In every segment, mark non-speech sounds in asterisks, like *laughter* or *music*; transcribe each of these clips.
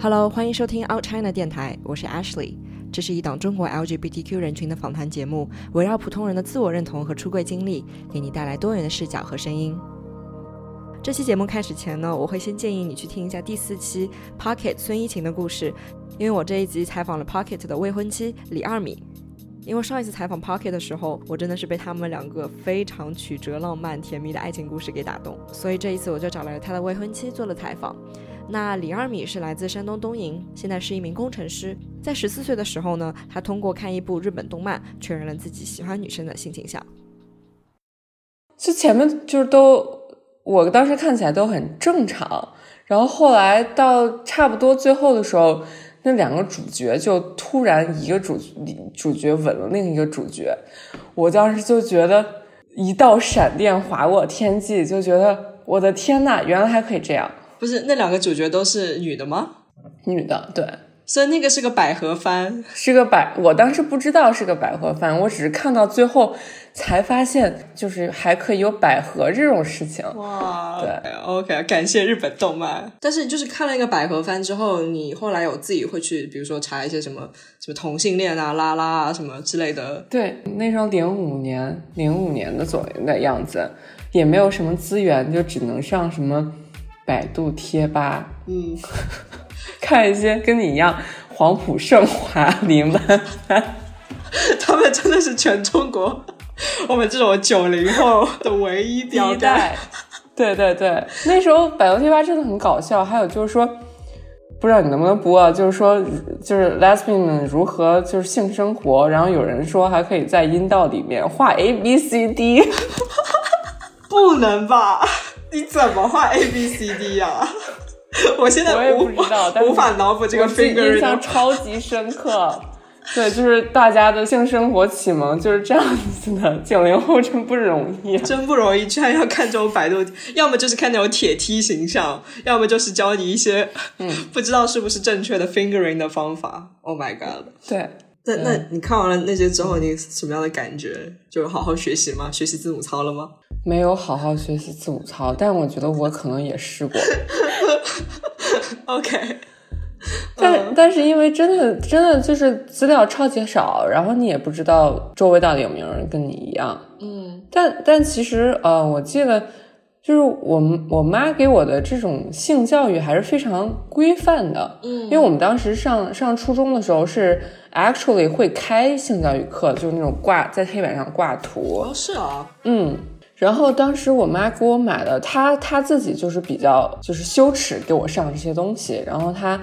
Hello，欢迎收听 Out China 电台，我是 Ashley。这是一档中国 LGBTQ 人群的访谈节目，围绕普通人的自我认同和出柜经历，给你带来多元的视角和声音。这期节目开始前呢，我会先建议你去听一下第四期 Pocket 孙一晴的故事，因为我这一集采访了 Pocket 的未婚妻李二米。因为上一次采访 Pocket 的时候，我真的是被他们两个非常曲折、浪漫、甜蜜的爱情故事给打动，所以这一次我就找来了他的未婚妻做了采访。那李二米是来自山东东营，现在是一名工程师。在十四岁的时候呢，他通过看一部日本动漫，确认了自己喜欢女生的性倾向。就前面就是都，我当时看起来都很正常，然后后来到差不多最后的时候，那两个主角就突然一个主主角吻了另一个主角，我当时就觉得一道闪电划过天际，就觉得我的天呐，原来还可以这样。不是那两个主角都是女的吗？女的，对，所以那个是个百合番，是个百。我当时不知道是个百合番，我只是看到最后才发现，就是还可以有百合这种事情。哇，对，OK，感谢日本动漫。但是就是看了一个百合番之后，你后来有自己会去，比如说查一些什么什么同性恋啊、拉拉啊什么之类的。对，那时候零五年，零五年的左右的样子，也没有什么资源，就只能上什么。百度贴吧，嗯，*laughs* 看一些跟你一样黄埔盛华林班，*laughs* 他们真的是全中国我们这种九零后的唯一第一代。对对对，那时候百度贴吧真的很搞笑。还有就是说，不知道你能不能播啊？就是说，就是 lesbian 们如何就是性生活，然后有人说还可以在阴道里面画 A B C D，*laughs* 不能吧？你怎么画 A B C D 呀？*laughs* 我现在我也不知道，但无法脑补这个 finger，印象超级深刻。对，就是大家的性生活启蒙就是这样子的。*laughs* 九零后真不容易，真不容易，居然要看这种百度，要么就是看那种铁梯形象，要么就是教你一些嗯不知道是不是正确的 fingering 的方法。Oh my god！对，那那你看完了那些之后，你什么样的感觉？就好好学习吗？学习字母操了吗？没有好好学习字母操，但我觉得我可能也试过。*laughs* OK，*laughs* 但但是因为真的真的就是资料超级少，然后你也不知道周围到底有没有人跟你一样。嗯，但但其实呃，我记得就是我我妈给我的这种性教育还是非常规范的。嗯，因为我们当时上上初中的时候是 actually 会开性教育课，就是那种挂在黑板上挂图。哦，是啊，嗯。然后当时我妈给我买的，她她自己就是比较就是羞耻给我上这些东西，然后她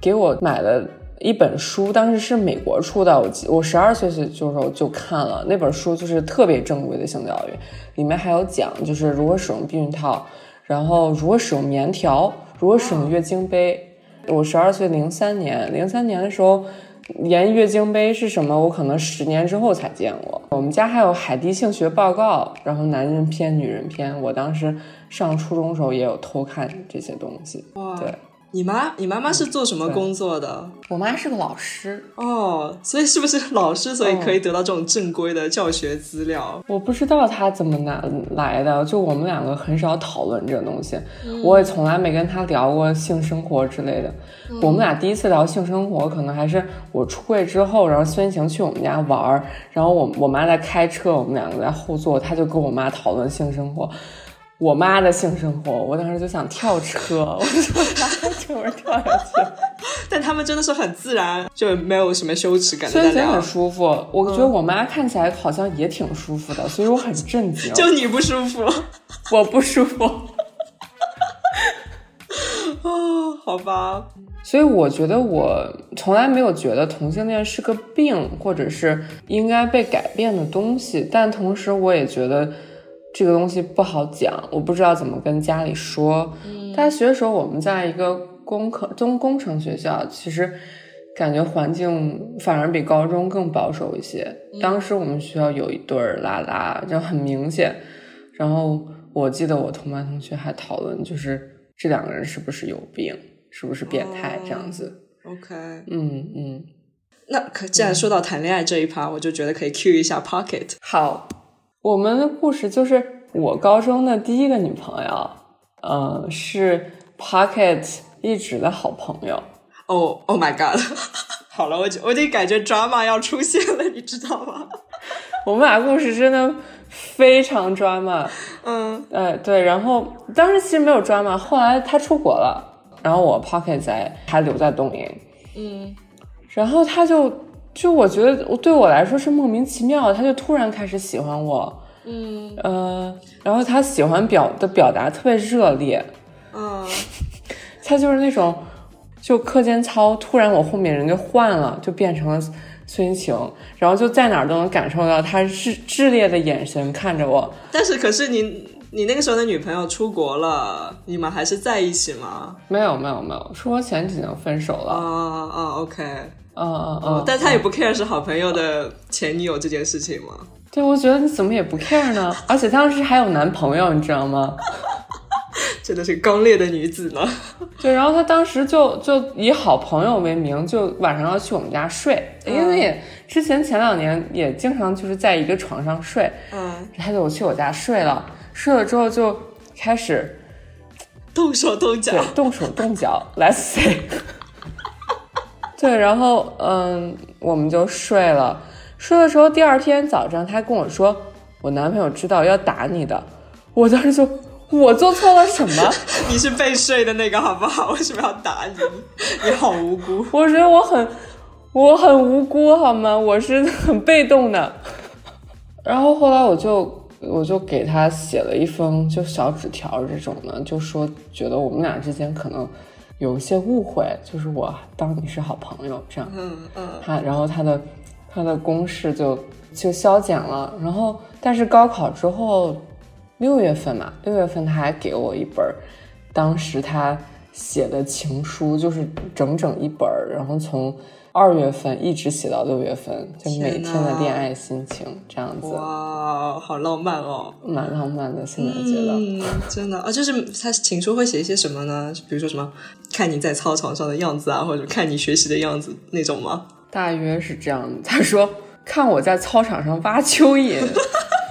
给我买了一本书，当时是美国出的，我记我十二岁岁就时候就看了那本书，就是特别正规的性教育，里面还有讲就是如何使用避孕套，然后如何使用棉条，如何使用月经杯。我十二岁零三年零三年的时候。连月经杯是什么？我可能十年之后才见过。我们家还有海地性学报告，然后男人篇、女人篇。我当时上初中的时候也有偷看这些东西。对。你妈，你妈妈是做什么工作的？我妈是个老师哦，所以是不是老师，所以可以得到这种正规的教学资料？我不知道她怎么拿来的，就我们两个很少讨论这个东西，我也从来没跟她聊过性生活之类的。我们俩第一次聊性生活，可能还是我出柜之后，然后孙晴去我们家玩儿，然后我我妈在开车，我们两个在后座，她就跟我妈讨论性生活。我妈的性生活，我当时就想跳车，我说拉这玩跳下去。但他们真的是很自然，就没有什么羞耻感。所以很舒服，我觉得我妈看起来好像也挺舒服的，所以我很震惊。就你不舒服，*laughs* 我不舒服。*laughs* 哦，好吧。所以我觉得我从来没有觉得同性恋是个病，或者是应该被改变的东西。但同时，我也觉得。这个东西不好讲，我不知道怎么跟家里说。大学的时候，我们在一个工科中工程学校，其实感觉环境反而比高中更保守一些。当时我们学校有一对儿拉拉，就很明显。然后我记得我同班同学还讨论，就是这两个人是不是有病，是不是变态这样子。OK，嗯嗯。那可既然说到谈恋爱这一趴，我就觉得可以 Q 一下 Pocket。好。我们的故事就是我高中的第一个女朋友，嗯，是 Pocket 一直的好朋友哦，Oh my god！*laughs* 好了，我就我就感觉 drama 要出现了，你知道吗？*laughs* 我们俩故事真的非常 drama。嗯，哎，对，然后当时其实没有 drama，后来他出国了，然后我 pocket 在还留在东营。嗯，然后他就就我觉得对我来说是莫名其妙，他就突然开始喜欢我。嗯呃，然后他喜欢表的表达特别热烈，嗯，*laughs* 他就是那种就课间操，突然我后面人就换了，就变成了孙晴，然后就在哪儿都能感受到他炽炽烈的眼神看着我。但是可是你你那个时候的女朋友出国了，你们还是在一起吗？没有没有没有，出国前已经分手了。啊啊，OK，嗯嗯嗯，但他也不 care 是好朋友的前女友这件事情吗？对，我觉得你怎么也不 care 呢？而且当时还有男朋友，你知道吗？*laughs* 真的是刚烈的女子呢。对，然后他当时就就以好朋友为名，就晚上要去我们家睡，因为也之前前两年也经常就是在一个床上睡，嗯，他就去我家睡了，睡了之后就开始动手动脚对，动手动脚，Let's *laughs* say，对，然后嗯，我们就睡了。睡的时候，第二天早上他跟我说，我男朋友知道要打你的。我当时就，我做错了什么？*laughs* 你是被睡的那个好不好？为什么要打你？你好无辜。我觉得我很，我很无辜好吗？我是很被动的。然后后来我就我就给他写了一封就小纸条这种的，就说觉得我们俩之间可能有一些误会，就是我当你是好朋友这样。嗯嗯。他然后他的他的公式就就消减了。然后但是高考之后六月份嘛，六月份他还给我一本当时他写的情书，就是整整一本儿，然后从。二月份一直写到六月份，就每天的恋爱心情这样子。哇，好浪漫哦！蛮浪漫的，现在觉得。嗯，真的啊，就是他情书会写一些什么呢？比如说什么看你在操场上的样子啊，或者看你学习的样子那种吗？大约是这样。他说看我在操场上挖蚯蚓，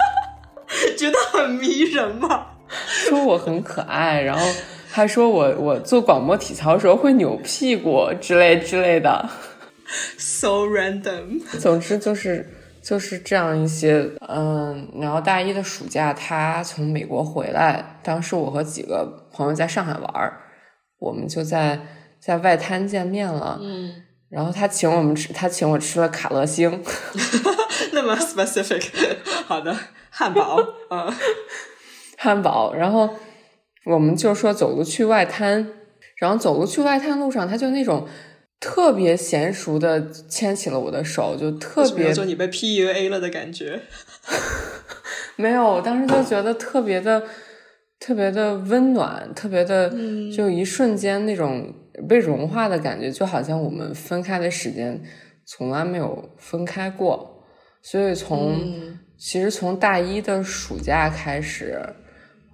*laughs* 觉得很迷人吗？说我很可爱，然后还说我我做广播体操的时候会扭屁股之类之类的。So random。*laughs* 总之就是就是这样一些，嗯，然后大一的暑假，他从美国回来，当时我和几个朋友在上海玩儿，我们就在在外滩见面了，嗯，然后他请我们吃，他请我吃了卡乐星，*laughs* 那么 specific，*laughs* 好的，汉堡，嗯，汉堡，然后我们就说走路去外滩，然后走路去外滩路上，他就那种。特别娴熟的牵起了我的手，就特别就你被 PUA 了的感觉。*laughs* 没有，我当时就觉得特别的、特别的温暖，特别的，就一瞬间那种被融化的感觉，就好像我们分开的时间从来没有分开过。所以从、嗯其实从大一的暑假开始，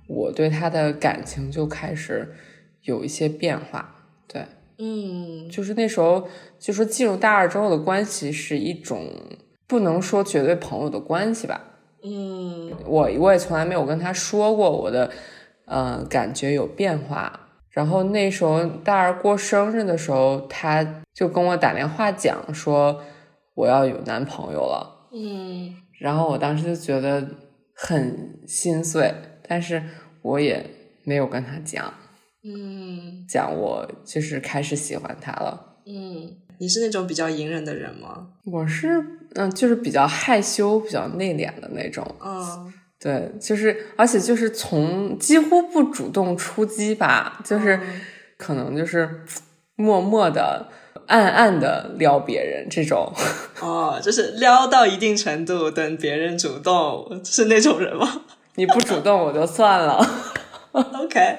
我对他的感情就开始有一些变化。对。嗯，就是那时候，就说进入大二之后的关系是一种不能说绝对朋友的关系吧。嗯，我我也从来没有跟他说过我的呃感觉有变化。然后那时候大二过生日的时候，他就跟我打电话讲说我要有男朋友了。嗯，然后我当时就觉得很心碎，但是我也没有跟他讲。嗯讲我就是开始喜欢他了。嗯，你是那种比较隐忍的人吗？我是嗯，就是比较害羞、比较内敛的那种。嗯对，就是而且就是从几乎不主动出击吧，就是嗯可能就是默默的、暗暗的撩别人这种。*laughs* 哦，就是撩到一定程度，等别人主动，是那种人吗你不主动我就算了。*laughs* OK，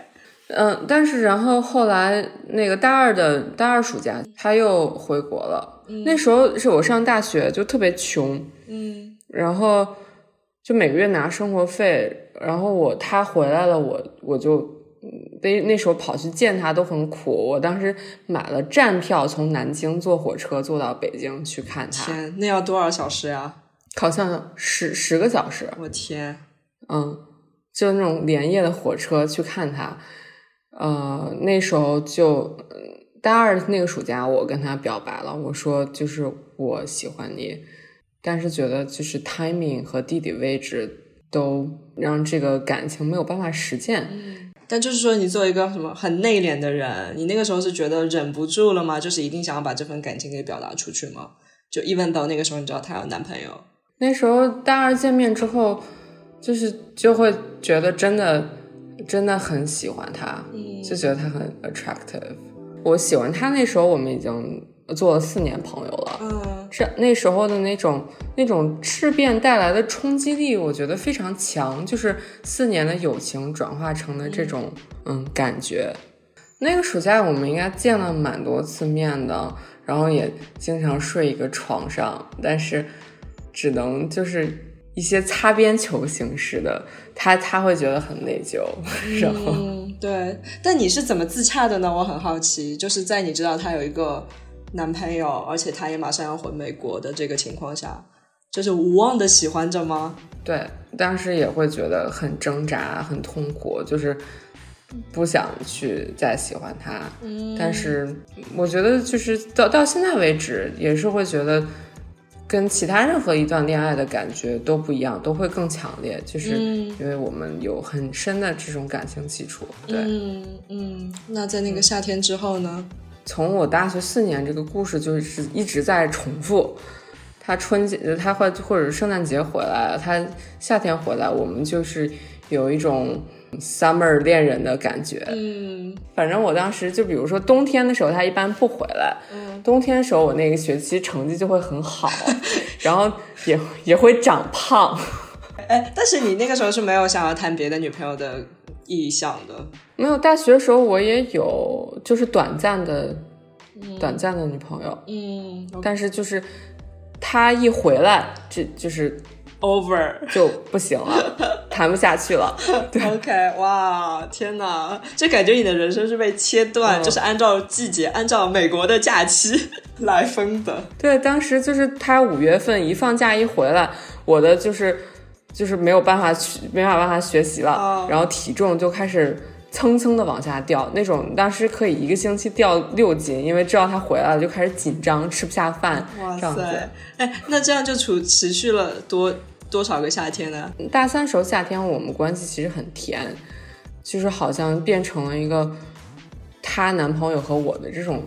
嗯，但是然后后来那个大二的大二暑假，他又回国了。那时候是我上大学，就特别穷，嗯然后就每个月拿生活费，然后我他回来了，我我就嗯那那时候跑去见他都很苦。我当时买了站票，从南京坐火车坐到北京去看他，天，那要多少小时呀？好像十十个小时，我天，嗯，就那种连夜的火车去看他。呃，那时候就嗯大二那个暑假，我跟他表白了，我说就是我喜欢你，但是觉得就是 timing 和地理位置都让这个感情没有办法实践。但就是说，你作为一个什么很内敛的人，你那个时候是觉得忍不住了吗？就是一定想要把这份感情给表达出去吗？就 even 到那个时候，你知道他有男朋友，那时候大二见面之后，就是就会觉得真的真的很喜欢他，就觉得他很 attractive。我喜欢他那时候，我们已经做了四年朋友了。嗯，是那时候的那种那种质变带来的冲击力，我觉得非常强。就是四年的友情转化成的这种嗯感觉。那个暑假我们应该见了蛮多次面的，然后也经常睡一个床上，但是只能就是一些擦边球形式的，他他会觉得很内疚，*laughs* 然后。嗯，对。但你是怎么自洽的呢？我很好奇，就是在你知道他有一个男朋友，而且他也马上要回美国的这个情况下，就是无望的喜欢着吗？对，当时也会觉得很挣扎、很痛苦，就是不想去再喜欢他。嗯但是我觉得，就是到到现在为止，也是会觉得跟其他任何一段恋爱的感觉都不一样，都会更强烈，就是嗯因为我们有很深的这种感情基础。对，嗯嗯。那在那个夏天之后呢？从我大学四年这个故事就是一直在重复。他春节他会或者是圣诞节回来，他夏天回来，我们就是有一种 summer 恋人的感觉。嗯反正我当时就比如说冬天的时候，他一般不回来。嗯冬天的时候，我那个学期成绩就会很好，*laughs* 然后也也会长胖。哎，但是你那个时候是没有想要谈别的女朋友的意向的。没有大学的时候，我也有就是短暂的、短暂的女朋友，嗯但是就是他一回来，这就是，over。就不行了，谈不下去了。*laughs* 对 OK，哇，天哪，这感觉你的人生是被切断，嗯就是按照季节，按照美国的假期 *laughs* 来分的。对，当时就是他五月份一放假一回来，我的就是就是没有办法去，没法办法学习了，哦然后体重就开始蹭蹭的往下掉，那种当时可以一个星期掉六斤，因为知道他回来了就开始紧张，吃不下饭，哇。塞，哎，那这样就处持续了多多少个夏天呢？大三时候夏天我们关系其实很甜，就是好像变成了一个她男朋友和我的这种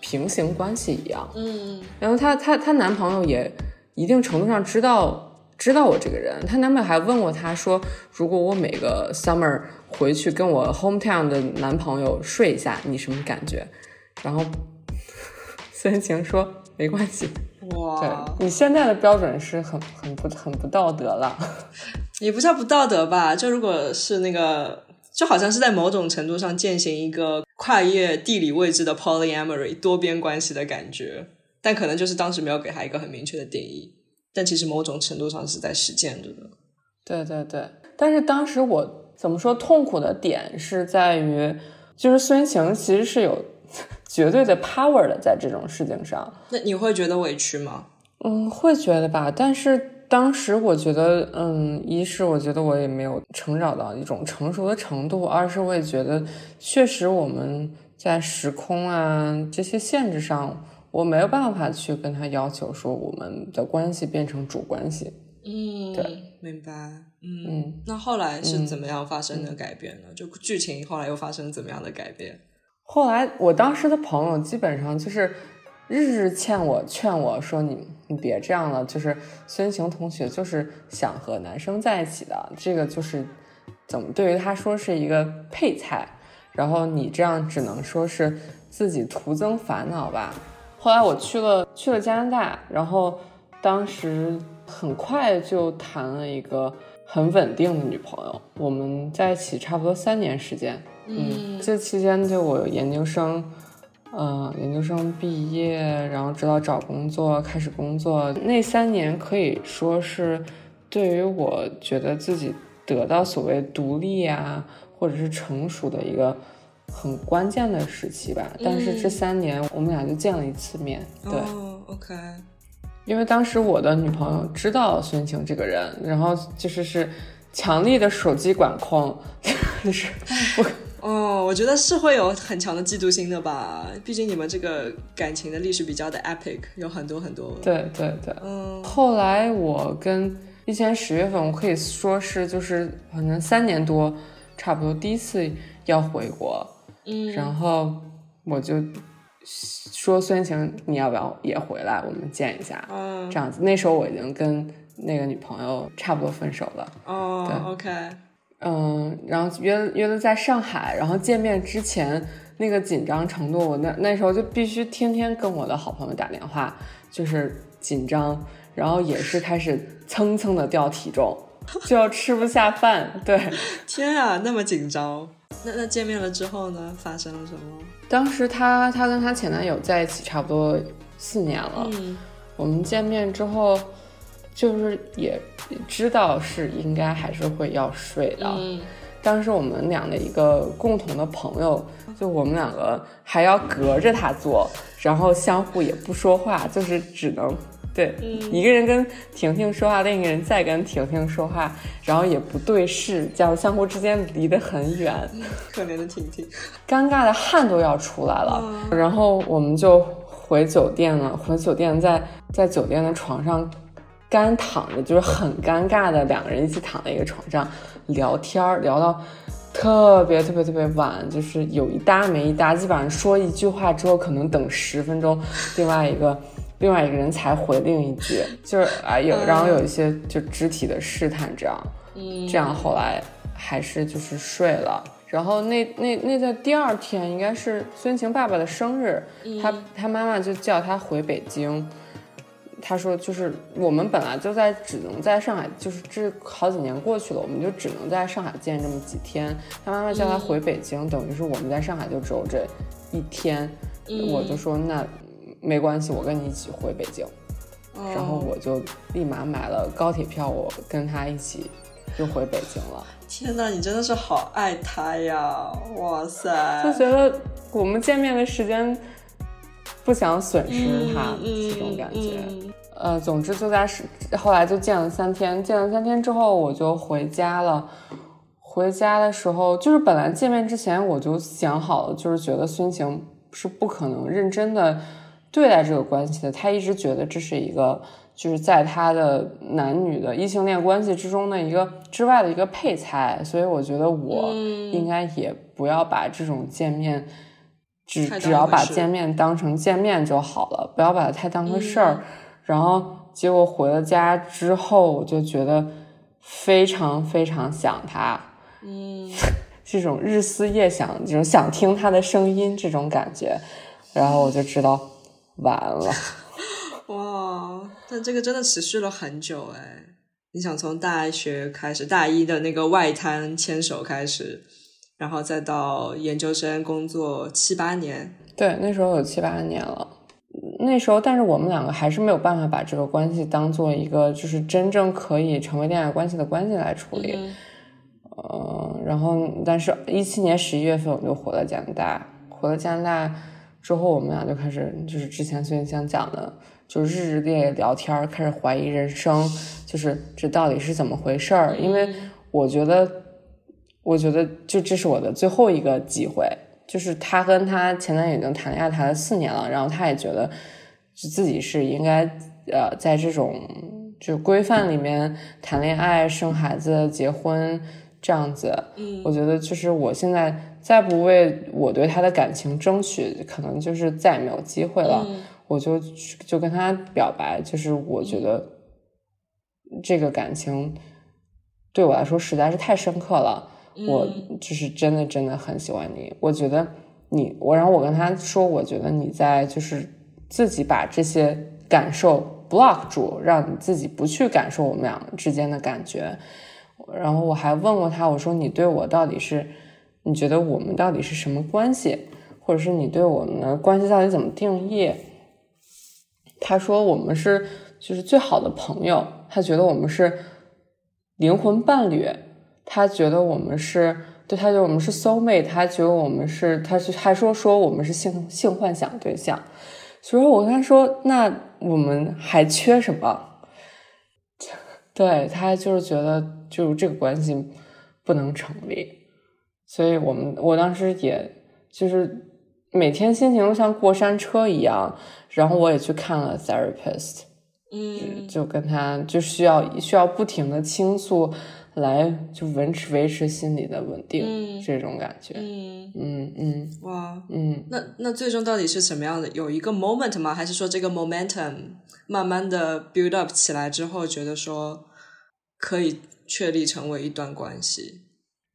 平行关系一样。嗯然后她她她男朋友也一定程度上知道知道我这个人，她男朋友还问过她说，如果我每个 summer 回去跟我 hometown 的男朋友睡一下，你什么感觉？然后 *laughs* 孙晴说没关系。对哇，你现在的标准是很很不很不道德了。*laughs* 也不叫不道德吧？就如果是那个，就好像是在某种程度上践行一个跨越地理位置的 polyamory 多边关系的感觉，但可能就是当时没有给他一个很明确的定义，但其实某种程度上是在实践着的。对对对，但是当时我怎么说痛苦的点是在于，就是孙晴其实是有绝对的 power 的在这种事情上，那你会觉得委屈吗？嗯，会觉得吧，但是当时我觉得，嗯，一是我觉得我也没有成长到一种成熟的程度，二是我也觉得确实我们在时空啊这些限制上，我没有办法去跟他要求说我们的关系变成主关系。嗯，对，明白。嗯，嗯那后来是怎么样发生的改变呢？就剧情后来又发生怎么样的改变？后来我当时的朋友基本上就是日日劝我劝我说你你别这样了，就是孙晴同学就是想和男生在一起的，这个就是怎么对于他说是一个配菜，然后你这样只能说是自己徒增烦恼吧。后来我去了去了加拿大，然后当时很快就谈了一个很稳定的女朋友，我们在一起差不多三年时间。嗯，这期间就我研究生，呃，研究生毕业，然后直到找工作，开始工作，那三年可以说是对于我觉得自己得到所谓独立啊，或者是成熟的一个很关键的时期吧。但是这三年我们俩就见了一次面，对。哦，OK，因为当时我的女朋友知道孙晴这个人，然后就是是强力的手机管控，*laughs* 就是不哦，我觉得是会有很强的嫉妒心的吧，毕竟你们这个感情的历史比较的 epic，有很多很多。对对对，嗯，后来我跟一前十月份，我可以说是就是可能三年多，差不多第一次要回国，嗯，然后我就说孙晴，你要不要也回来，我们见一下，嗯，这样子。那时候我已经跟那个女朋友差不多分手了，哦，OK，嗯，然后约约了在上海，然后见面之前那个紧张程度，我那那时候就必须天天跟我的好朋友打电话，就是紧张，然后也是开始蹭蹭的掉体重，就要吃不下饭，对。*laughs* 天啊，那么紧张。那那见面了之后呢？发生了什么？当时她她跟她前男友在一起差不多四年了，嗯我们见面之后，就是也知道是应该还是会要睡的。嗯，当时我们俩的一个共同的朋友，就我们两个还要隔着他坐，然后相互也不说话，就是只能对、一个人跟婷婷说话，另一个人再跟婷婷说话，然后也不对视，这样相互之间离得很远，可怜的婷婷。尴尬的汗都要出来了。然后我们就回酒店了，回酒店在在酒店的床上干躺着，就是很尴尬的两个人一起躺在一个床上聊天儿，聊到特别特别特别晚，就是有一搭没一搭，基本上说一句话之后，可能等十分钟，另外一个。另外一个人才回另一句，就是啊有，然后有一些就肢体的试探，这样，嗯，这样后来还是就是睡了。然后那那那在第二天应该是孙晴爸爸的生日，他他妈妈就叫他回北京。他说就是我们本来就在只能在上海，就是这好几年过去了，我们就只能在上海见这么几天。他妈妈叫他回北京，等于是我们在上海就只有这一天。我就说那没关系，我跟你一起回北京。然后我就立马买了高铁票，我跟他一起就回北京了。天哪，你真的是好爱他呀！哇塞，就觉得我们见面的时间不想损失他嗯这种感觉。嗯呃，总之就在是后来就见了三天，见了三天之后我就回家了。回家的时候，就是本来见面之前我就想好了，就是觉得孙晴是不可能认真的对待这个关系的。他一直觉得这是一个，就是在他的男女的异性恋关系之中的一个之外的一个配菜。所以我觉得我嗯应该也不要把这种见面，只只要把见面当成见面就好了，不要把它太当回事儿。嗯然后结果回了家之后，我就觉得非常非常想他。嗯，*laughs* 这种日思夜想，这种想听他的声音这种感觉，然后我就知道完了。*laughs* 哇，但这个真的持续了很久哎。你想从大学开始，大一的那个外滩牵手开始，然后再到研究生工作七八年，对，那时候有七八年了。那时候，但是我们两个还是没有办法把这个关系当做一个就是真正可以成为恋爱关系的关系来处理。嗯呃，然后，但是，一七年十一月份我就回了加拿大。回了加拿大之后，我们俩就开始，就是之前孙想讲的，就日日夜夜聊天，开始怀疑人生，就是这到底是怎么回事儿？因为我觉得，我觉得就这是我的最后一个机会，就是她跟她前男友已经谈恋爱谈了四年了，然后她也觉得就自己是应该呃在这种就规范里面谈恋爱、生孩子、结婚这样子。嗯我觉得就是我现在再不为我对他的感情争取，可能就是再也没有机会了。嗯我就就跟他表白，就是我觉得这个感情对我来说实在是太深刻了。我就是真的真的很喜欢你，我觉得你我，然后我跟他说，我觉得你在就是自己把这些感受 block 住，让你自己不去感受我们俩之间的感觉。然后我还问过他，我说你对我到底是，你觉得我们到底是什么关系，或者是你对我们的关系到底怎么定义？他说我们是就是最好的朋友，他觉得我们是灵魂伴侣，他觉得我们是对，他觉得我们是 soul mate，他觉得我们是，他是还说说我们是性性幻想对象，所以我跟他说，那我们还缺什么？*laughs* 对他就是觉得就是这个关系不能成立，所以我们我当时也就是每天心情都像过山车一样，然后我也去看了 therapist，嗯，就跟他就需要需要不停的倾诉，来就维持维持心理的稳定，嗯。这种感觉，嗯，嗯嗯。哇，嗯，那那最终到底是什么样的？有一个 moment 吗？还是说这个 momentum 慢慢的 build up 起来之后，觉得说可以确立成为一段关系？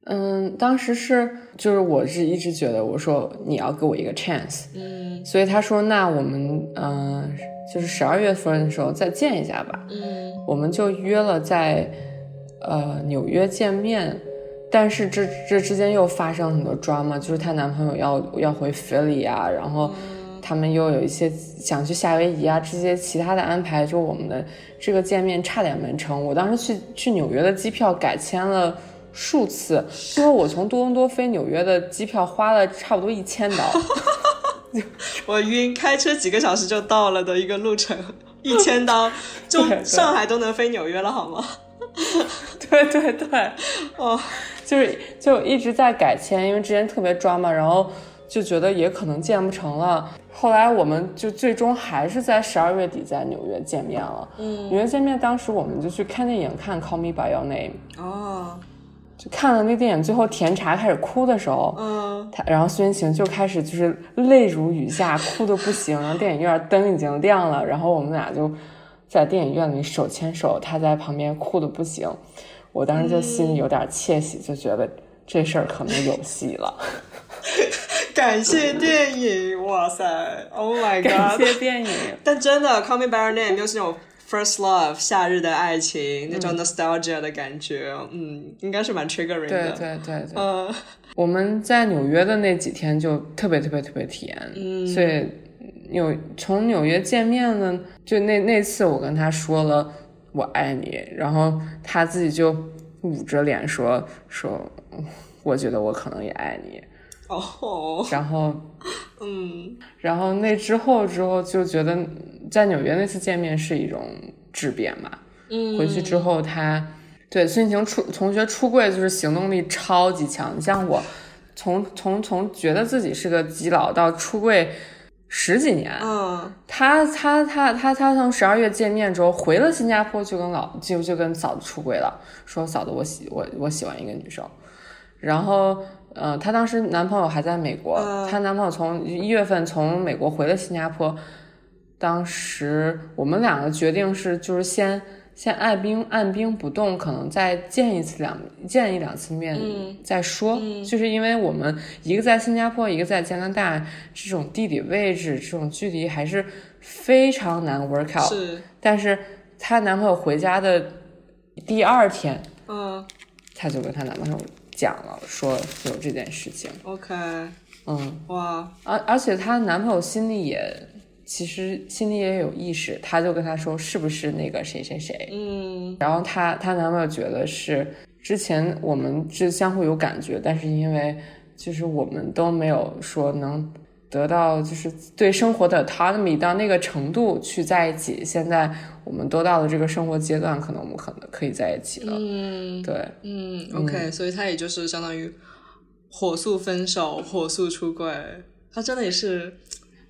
嗯，当时是就是我是一直觉得我说你要给我一个 chance，嗯。所以他说那我们嗯、呃就是十二月份的时候再见一下吧，嗯。我们就约了在呃纽约见面，但是这这之间又发生了很多 drama，就是她男朋友要要回 Philly 啊，然后他们又有一些想去夏威夷啊这些其他的安排，就我们的这个见面差点没成。我当时去去纽约的机票改签了。数次，因为我从多伦多飞纽约的机票花了差不多一千刀，*laughs* 我晕，开车几个小时就到了的一个路程，一千刀，*laughs* 就上海都能飞纽约了，好吗？*laughs* 对对对，哦，就是就一直在改签，因为之前特别抓嘛，然后就觉得也可能见不成了。后来我们就最终还是在十二月底在纽约见面了。嗯纽约见面，当时我们就去看电影，看《Call Me by Your Name》，哦，就看了那电影，最后甜茶开始哭的时候，嗯他然后孙晴就开始就是泪如雨下，哭的不行。然 *laughs* 后电影院灯已经亮了，然后我们俩就在电影院里手牵手，他在旁边哭的不行。我当时就心里有点窃喜，就觉得这事儿可能有戏了。*laughs* 感谢电影，哇塞，Oh my god！谢电影，但真的《Call Me by Your Name》又是那种 first love 夏日的爱情，那种 nostalgia 的感觉，嗯，应该是蛮 triggering 对的。对对对。嗯我们在纽约的那几天就特别特别特别甜，嗯所以纽从纽约见面呢，就那那次我跟他说了我爱你，然后他自己就捂着脸说说，我觉得我可能也爱你，哦，然后嗯。然后那之后之后就觉得在纽约那次见面是一种质变嘛，嗯，回去之后他，对孙晴出同学出柜就是行动力超级强，你像我从从从觉得自己是个基佬到出柜十几年，嗯他他他他他从十二月见面之后回了新加坡就跟老就就跟嫂子出轨了，说嫂子我喜我我喜欢一个女生，然后呃她当时男朋友还在美国，嗯她男朋友从一月份从美国回了新加坡，当时我们两个决定是就是先。先按兵按兵不动，可能再见一次两见一两次面、嗯再说。就是因为我们一个在新加坡，一个在加拿大，这种地理位置、这种距离还是非常难 work out。是但是她男朋友回家的第二天，嗯她就跟她男朋友讲了，说有这件事情。OK 嗯，哇而而且她男朋友心里也其实心里也有意识，他就跟他说是不是那个谁谁谁。嗯然后她她男朋友觉得是之前我们是相互有感觉，但是因为就是我们都没有说能得到就是对生活的 autonomy 到那个程度去在一起。现在我们都到了这个生活阶段，可能我们可能可以在一起了。嗯对，嗯 OK，所以他也就是相当于火速分手，火速出轨，他真的也是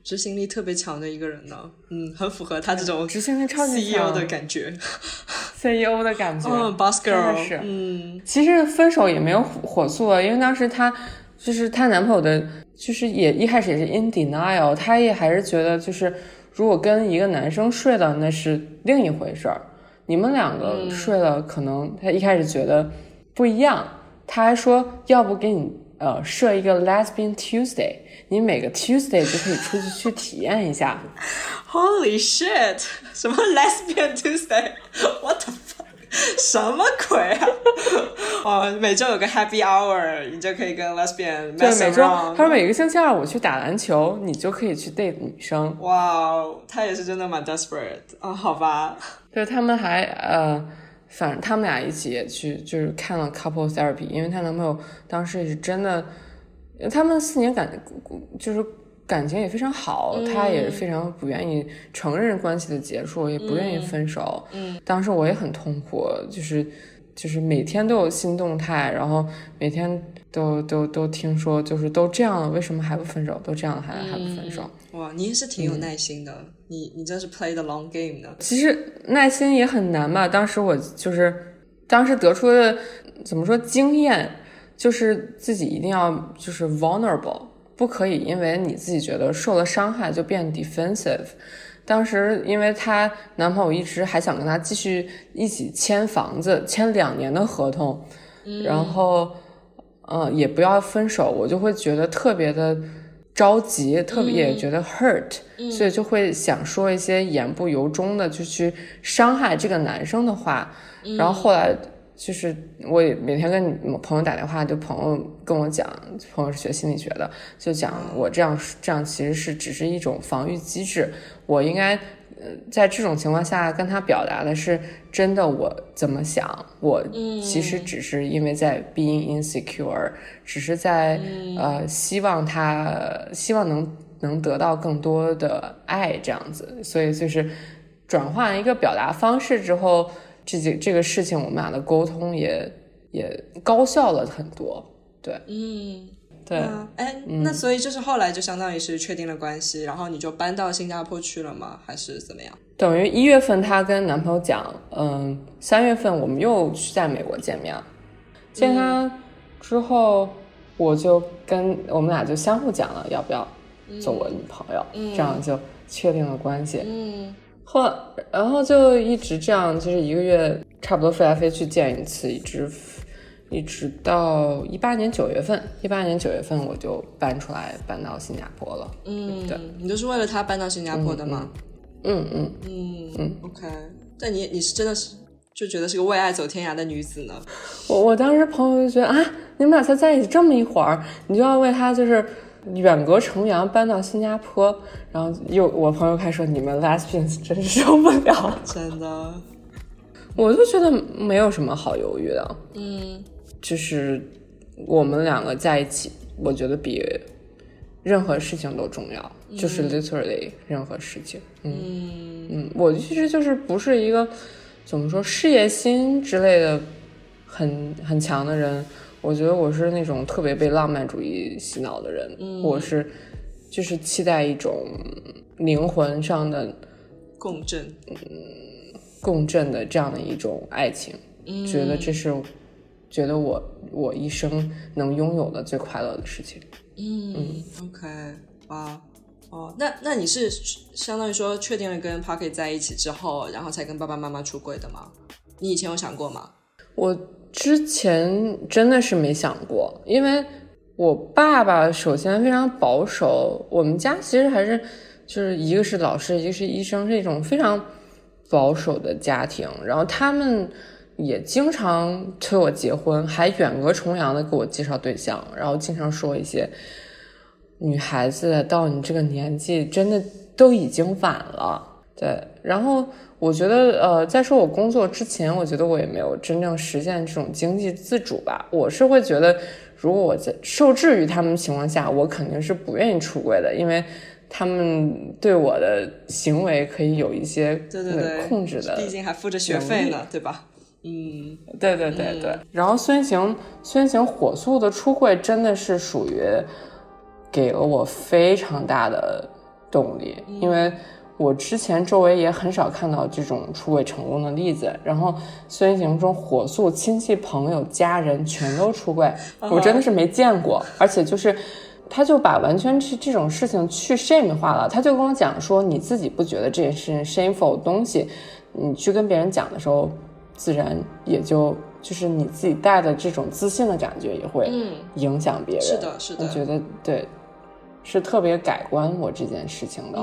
执行力特别强的一个人呢。嗯，很符合他这种执行力超级 CEO 的感觉。*laughs* CEO 的感觉。嗯，Boss Girl，是嗯其实分手也没有火火速啊，因为当时她就是她男朋友的，就是也一开始也是 in denial，她也还是觉得就是如果跟一个男生睡了那是另一回事儿，你们两个睡了，可能她一开始觉得不一样，她还说要不给你呃设一个 lesbian Tuesday，你每个 Tuesday 就可以出去去体验一下。，Holy shit，什么 Lesbian Tuesday？What the fuck？什么鬼啊！哦，每周有个 Happy Hour，你就可以跟 Lesbian 对，每周她说每个星期二我去打篮球，你就可以去 date 女生。哇哦，他也是真的蛮 desperate 啊、好吧，对他们还呃，反正他们俩一起也去就是看了 couple therapy，因为她男朋友当时也是真的，他们四年感就是感情也非常好，他也是非常不愿意承认关系的结束，也不愿意分手。嗯，当时我也很痛苦，就是就是每天都有新动态，然后每天都都都听说，就是都这样了，为什么还不分手？都这样了还还不分手？哇，你也是挺有耐心的，你你真是 play the long game 的。其实耐心也很难吧。当时我就是当时得出的怎么说经验，就是自己一定要就是 vulnerable，不可以因为你自己觉得受了伤害就变 defensive。当时因为她男朋友一直还想跟她继续一起签房子，签两年的合同，然后，呃，也不要分手，我就会觉得特别的着急，特别也觉得 hurt，所以就会想说一些言不由衷的，就去伤害这个男生的话，然后后来。就是我也每天跟朋友打电话，就朋友跟我讲，朋友是学心理学的，就讲我这样这样其实是只是一种防御机制，我应该呃在这种情况下跟他表达的是真的我怎么想，我其实只是因为在 being insecure，只是在呃希望他希望能能得到更多的爱这样子，所以就是转换一个表达方式之后。这这这个事情，我们俩的沟通也也高效了很多。对，嗯，对，哎，那所以就是后来就相当于是确定了关系，然后你就搬到新加坡去了吗？还是怎么样？等于一月份她跟男朋友讲，嗯，三月份我们又去在美国见面，见他之后，我就跟我们俩就相互讲了要不要做我女朋友，这样就确定了关系。嗯。后，然后就一直这样，就是一个月差不多飞来飞去见一次，一直一直到一八年九月份。一八年九月份我就搬出来，搬到新加坡了。嗯，对，你就是为了他搬到新加坡的吗？嗯嗯嗯嗯。OK，但你你是真的是就觉得是个为爱走天涯的女子呢？我我当时朋友就觉得啊，你们俩才在一起这么一会儿，你就要为他就是。远隔重洋搬到新加坡，然后又我朋友开始说你们 lesbians 真是受不了，真的，我就觉得没有什么好犹豫的，嗯，就是我们两个在一起，我觉得比任何事情都重要，就是 literally 任何事情，嗯嗯，我其实就是不是一个怎么说事业心之类的很很强的人。我觉得我是那种特别被浪漫主义洗脑的人，我是就是期待一种灵魂上的共振，嗯，共振的这样的一种爱情，觉得这是觉得我我一生能拥有的最快乐的事情。嗯，OK，哇，哦，那那你是相当于说确定了跟 Parky 在一起之后，然后才跟爸爸妈妈出轨的吗？你以前有想过吗？我。之前真的是没想过，因为我爸爸首先非常保守，我们家其实还是就是一个是老师，一个是医生，是一种非常保守的家庭。然后他们也经常催我结婚，还远隔重洋的给我介绍对象，然后经常说一些女孩子到你这个年纪真的都已经晚了。对，然后。我觉得，呃，在说我工作之前，我觉得我也没有真正实现这种经济自主吧。我是会觉得，如果我在受制于他们情况下，我肯定是不愿意出轨的，因为他们对我的行为可以有一些对对对控制的，毕竟还付着学费呢，对吧？嗯，对对对对。然后孙行孙行火速的出柜，真的是属于给了我非常大的动力，因为。我之前周围也很少看到这种出轨成功的例子，然后孙行中火速亲戚朋友家人全都出柜，我真的是没见过，而且就是他就把完全是这种事情去 shame 化了，他就跟我讲说你自己不觉得这件事 shameful 东西，你去跟别人讲的时候，自然也就就是你自己带的这种自信的感觉也会影响别人，是的，是的，我觉得对，是特别改观我这件事情的。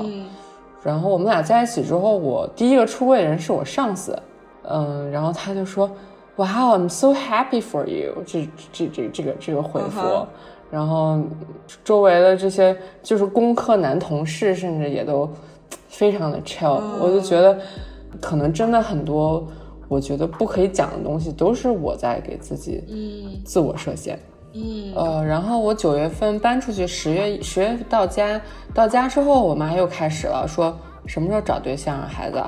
然后我们俩在一起之后，我第一个出柜的人是我上司，嗯，然后他就说，Wow, I'm so happy for you，这这这这个这个回复，然后周围的这些就是工科男同事，甚至也都非常的 chill，我就觉得可能真的很多，我觉得不可以讲的东西，都是我在给自己嗯自我设限。嗯呃，然后我九月份搬出去，十月十月到家，到家之后，我妈又开始了，说什么时候找对象啊，孩子，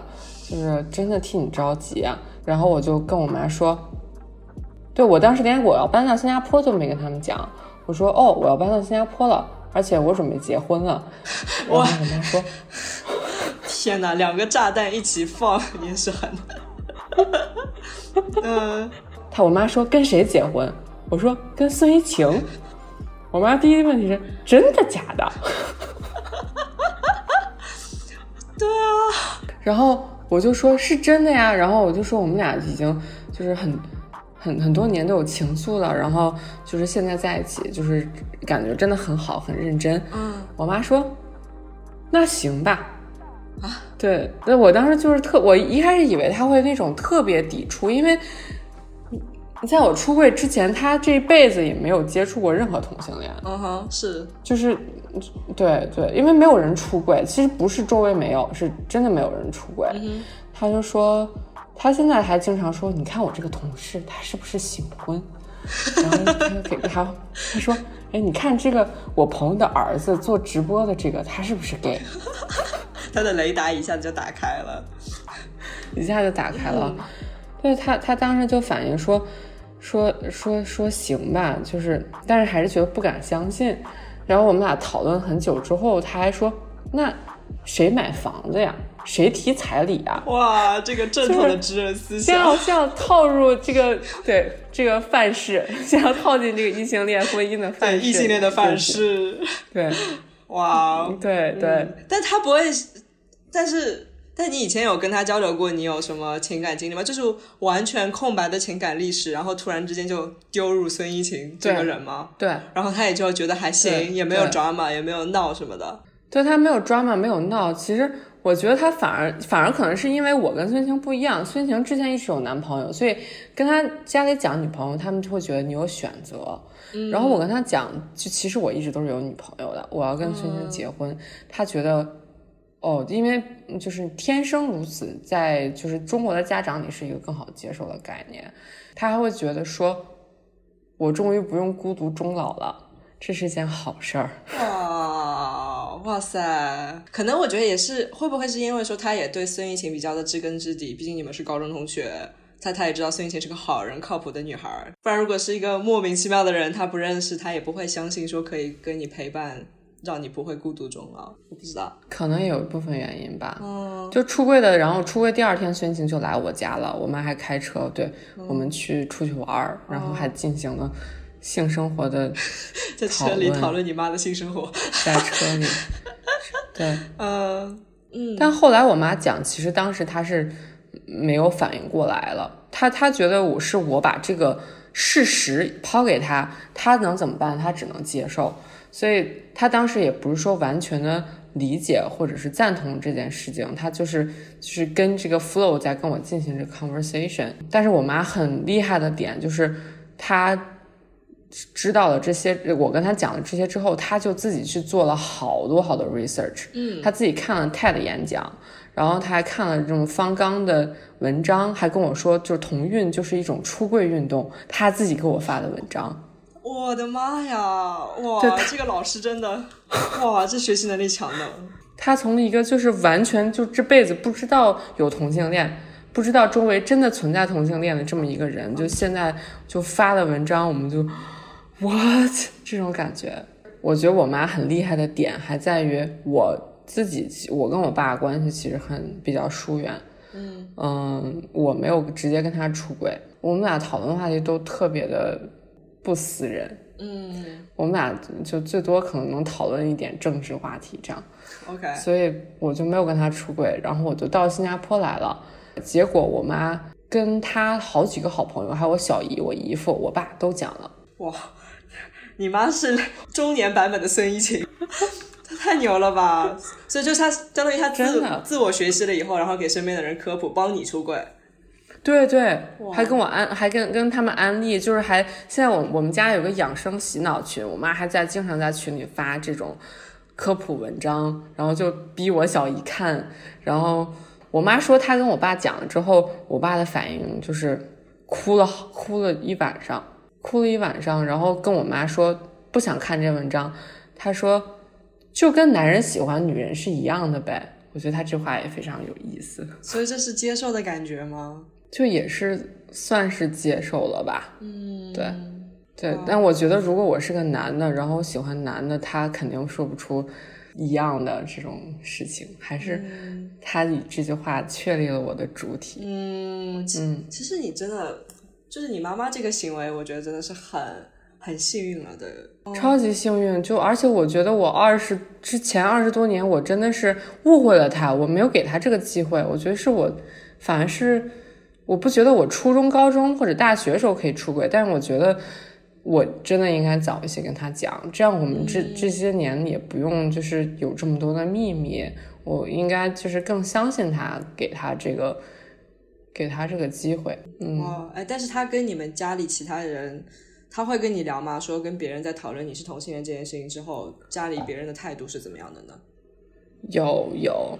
就是真的替你着急啊。然后我就跟我妈说，对我当时连我要搬到新加坡都没跟他们讲，我说哦，我要搬到新加坡了，而且我准备结婚了。然后我妈说，*laughs* 天哪，两个炸弹一起放也是很，*laughs* 嗯，他我妈说跟谁结婚？我说跟孙怡晴。我妈第一个问题是真的假的？*laughs* 对啊，然后我就说是真的呀，然后我就说我们俩已经就是很很很多年都有情愫了，然后就是现在在一起，就是感觉真的很好，很认真。嗯，我妈说那行吧。啊，对，那我当时就是特，我一开始以为他会那种特别抵触，因为在我出柜之前，他这辈子也没有接触过任何同性恋。嗯哼，是，就是，对对，因为没有人出柜，其实不是周围没有，是真的没有人出柜。他就说，他现在还经常说，你看我这个同事，他是不是醒婚？然后他就给他他说，哎，你看这个我朋友的儿子做直播的这个，他是不是 gay？*laughs* 他的雷达一下子就打开了，一下就打开了。对他，他当时就反映说，说说说行吧，就是，但是还是觉得不敢相信。然后我们俩讨论很久之后，他还说，那谁买房子呀？谁提彩礼啊？哇，这个正统的直人思先想，要先要套入这个对这个范式，*laughs* 先要套进这个异性恋婚姻的范式，对异性恋的范式，对哇，对对对。但他不会，但是。但你以前有跟他交流过，你有什么情感经历吗？就是完全空白的情感历史，然后突然之间就丢入孙一晴这个人吗？对，然后他也就觉得还行，也没有对 drama，也没有闹什么的。对他没有 drama，没有闹。其实我觉得他反而反而可能是因为我跟孙晴不一样，孙晴之前一直有男朋友，所以跟他家里讲女朋友，他们就会觉得你有选择。然后我跟他讲，就其实我一直都是有女朋友的，我要跟孙晴结婚，他觉得。哦，因为就是天生如此，在就是中国的家长里是一个更好接受的概念，他还会觉得说，我终于不用孤独终老了，这是件好事儿。哇哇塞！可能我觉得也是，会不会是因为说他也对孙一晴比较的知根知底？毕竟你们是高中同学，他他也知道孙一晴是个好人、靠谱的女孩儿。不然如果是一个莫名其妙的人，他不认识，他也不会相信说可以跟你陪伴，让你不会孤独终老。我不知道，可能也有一部分原因吧。嗯，就出柜的，然后出柜第二天，孙晴就来我家了，我妈还开车，对、我们去出去玩儿，然后还进行了性生活的 *laughs* 在车里讨论讨论你妈的性生活。在车里，*laughs* 对。嗯嗯，但后来我妈讲，其实当时她是没有反应过来了，她她觉得我是我把这个事实抛给她，她能怎么办？她只能接受，所以她当时也不是说完全的理解或者是赞同这件事情，她就是就是跟这个 flow 在跟我进行这 conversation。但是我妈很厉害的点就是她。知道了这些，我跟她讲了这些之后，她就自己去做了好多好多 research，嗯，她自己看了 TED 演讲，然后她还看了这种方刚的文章，还跟我说，就是同运就是一种出柜运动，她自己给我发的文章。我的妈呀！哇，这个老师真的，哇，这学习能力强的。他从一个就是完全就这辈子不知道有同性恋，不知道周围真的存在同性恋的这么一个人，就现在就发的文章，我们就 what 这种感觉。我觉得我妈很厉害的点还在于我自己，我跟我爸关系其实很比较疏远。嗯嗯，我没有直接跟他出轨，我们俩讨论话题都特别的不死人。嗯我们俩就最多可能能讨论一点政治话题这样，，OK，所以我就没有跟他出轨，然后我就到新加坡来了。结果我妈跟他好几个好朋友，还有我小姨、我姨夫、我爸都讲了。哇，你妈是中年版本的孙一晴，她太牛了吧！所以就是她相当于她自真的自我学习了以后，然后给身边的人科普，帮你出柜。对对，还跟我安，还跟跟他们安利，就是还现在我我们家有个养生洗脑群，我妈还在经常在群里发这种科普文章，然后就逼我小姨看，然后我妈说她跟我爸讲了之后，我爸的反应就是哭了哭了一晚上，哭了一晚上，然后跟我妈说不想看这文章，他说就跟男人喜欢女人是一样的呗，我觉得他这话也非常有意思。所以这是接受的感觉吗？就也是算是接受了吧。嗯，对对，但我觉得如果我是个男的，然后我喜欢男的，他肯定说不出一样的这种事情，还是他以这句话确立了我的主体。嗯嗯，其实你真的就是你妈妈这个行为，我觉得真的是很很幸运了的。超级幸运，就而且我觉得我二十之前二十多年，我真的是误会了他，我没有给他这个机会。我觉得是我，反而是我不觉得我初中、高中或者大学时候可以出轨，但是我觉得我真的应该早一些跟他讲，这样我们这这些年也不用就是有这么多的秘密。我应该就是更相信他，给他这个给他这个机会。嗯，哇，哎，但是他跟你们家里其他人。他会跟你聊吗？说跟别人在讨论你是同性恋这件事情之后，家里别人的态度是怎么样的呢？有有，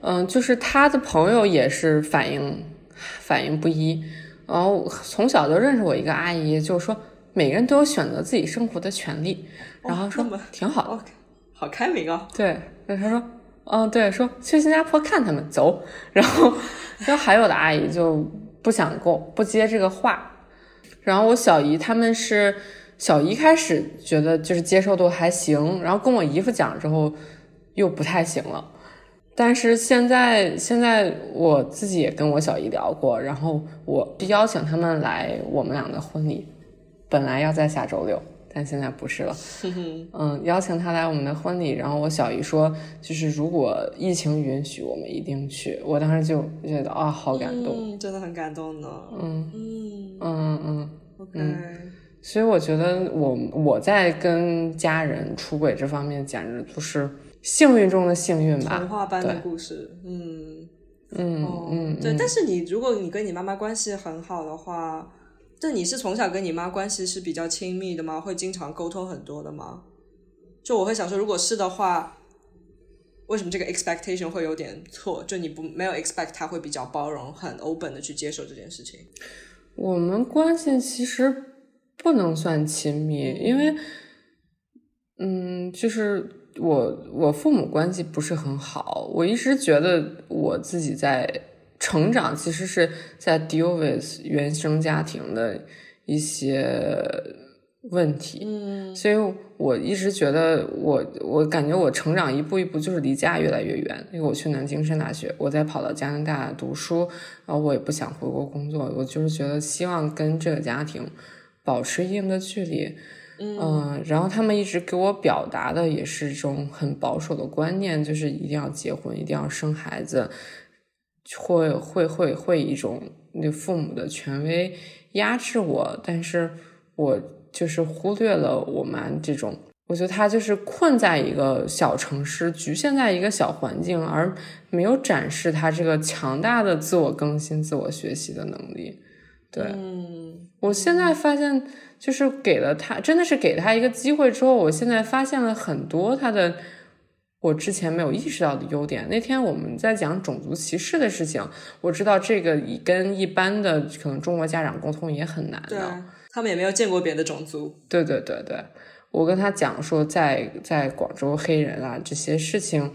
嗯，就是他的朋友也是反应反应不一。然后从小就认识我一个阿姨，就是说每个人都有选择自己生活的权利，然后说挺好的，好开明哦。对，她说，嗯，对，说去新加坡看他们走。*laughs* 然后，然后还有的阿姨就不想跟我不接这个话。然后我小姨他们是小姨开始觉得就是接受度还行，然后跟我姨夫讲之后又不太行了。但是现在现在我自己也跟我小姨聊过，然后我邀请他们来我们俩的婚礼，本来要在下周六，但现在不是了。*laughs* 嗯，邀请他来我们的婚礼，然后我小姨说，就是如果疫情允许，我们一定去。我当时就觉得啊，好感动，真的很感动呢。嗯嗯嗯嗯。嗯，所以我觉得我我在跟家人出轨这方面简直就是幸运中的幸运吧，童话般的故事。嗯嗯嗯，对。但是你如果你跟你妈妈关系很好的话，这你是从小跟你妈关系是比较亲密的吗？会经常沟通很多的吗？就我会想说，如果是的话，为什么这个 expectation 会有点错？就你不没有 expect 他会比较包容、很 open 的去接受这件事情。我们关系其实不能算亲密，因为，嗯，就是我我父母关系不是很好。我一直觉得我自己在成长，其实是在 deal with 原生家庭的一些问题。嗯，所以我一直觉得我我感觉我成长一步一步就是离家越来越远。因为我去南京上大学，我再跑到加拿大读书，然后我也不想回国工作，我就是觉得希望跟这个家庭保持一定的距离。嗯，然后他们一直给我表达的也是一种很保守的观念，就是一定要结婚，一定要生孩子，会会会会一种那父母的权威压制我，但是我就是忽略了我妈这种，我觉得他就是困在一个小城市，局限在一个小环境，而没有展示他这个强大的自我更新、自我学习的能力。对，嗯，我现在发现，就是给了他，真的是给他一个机会之后，我现在发现了很多他的我之前没有意识到的优点。那天我们在讲种族歧视的事情，我知道这个跟一般的可能中国家长沟通也很难的，他们也没有见过别的种族。对对对对，我跟他讲说，在在广州黑人啊这些事情，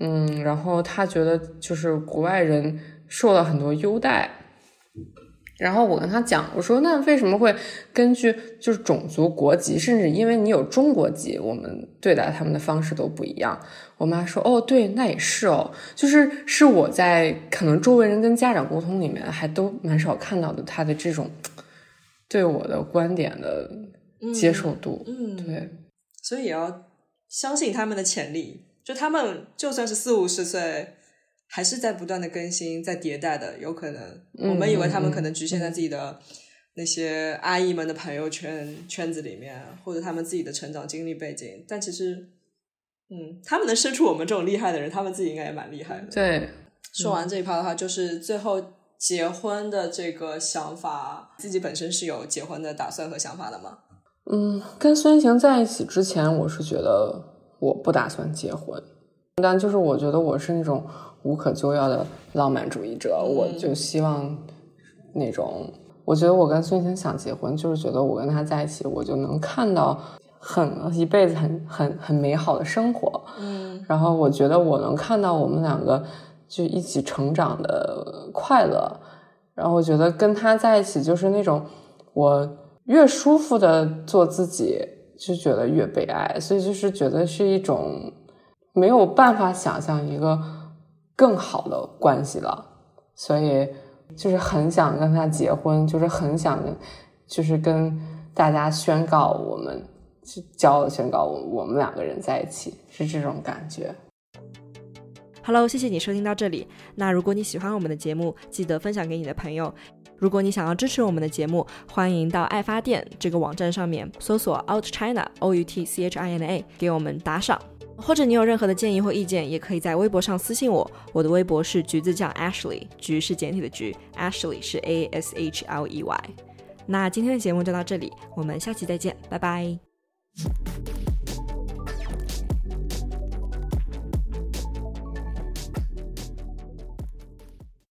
嗯，然后他觉得就是国外人受了很多优待。然后我跟他讲，我说那为什么会根据就是种族、国籍，甚至因为你有中国籍，我们对待他们的方式都不一样？我妈说，哦，对，那也是哦，就是是我在可能周围人跟家长沟通里面还都蛮少看到的，他的这种对我的观点的接受度，嗯，对，所以也要相信他们的潜力，就他们就算是四五十岁。还是在不断的更新，在迭代的，有可能我们以为他们可能局限在自己的那些阿姨们的朋友圈圈子里面，或者他们自己的成长经历背景，但其实，嗯，他们能生出我们这种厉害的人，他们自己应该也蛮厉害的。对，说完这一趴的话，就是最后结婚的这个想法，自己本身是有结婚的打算和想法的吗？嗯，跟孙晴在一起之前，我是觉得我不打算结婚，但就是我觉得我是那种。无可救药的浪漫主义者，我就希望那种。我觉得我跟孙晴想结婚，就是觉得我跟他在一起，我就能看到很一辈子很很很美好的生活。嗯，然后我觉得我能看到我们两个就一起成长的快乐。然后我觉得跟他在一起就是那种我越舒服的做自己，就觉得越被爱，所以就是觉得是一种没有办法想象一个更好的关系了，所以就是很想跟他结婚，就是很想就是跟大家宣告我们骄傲宣告我我们两个人在一起是这种感觉。Hello，谢谢你收听到这里。那如果你喜欢我们的节目，记得分享给你的朋友。如果你想要支持我们的节目，欢迎到爱发电这个网站上面搜索 Out China O U T C H I N A，给我们打赏。或者你有任何的建议或意见，也可以在微博上私信我。我的微博是橘子酱 Ashley，橘是简体的橘，Ashley 是 A S H L E Y。那今天的节目就到这里，我们下期再见，拜拜。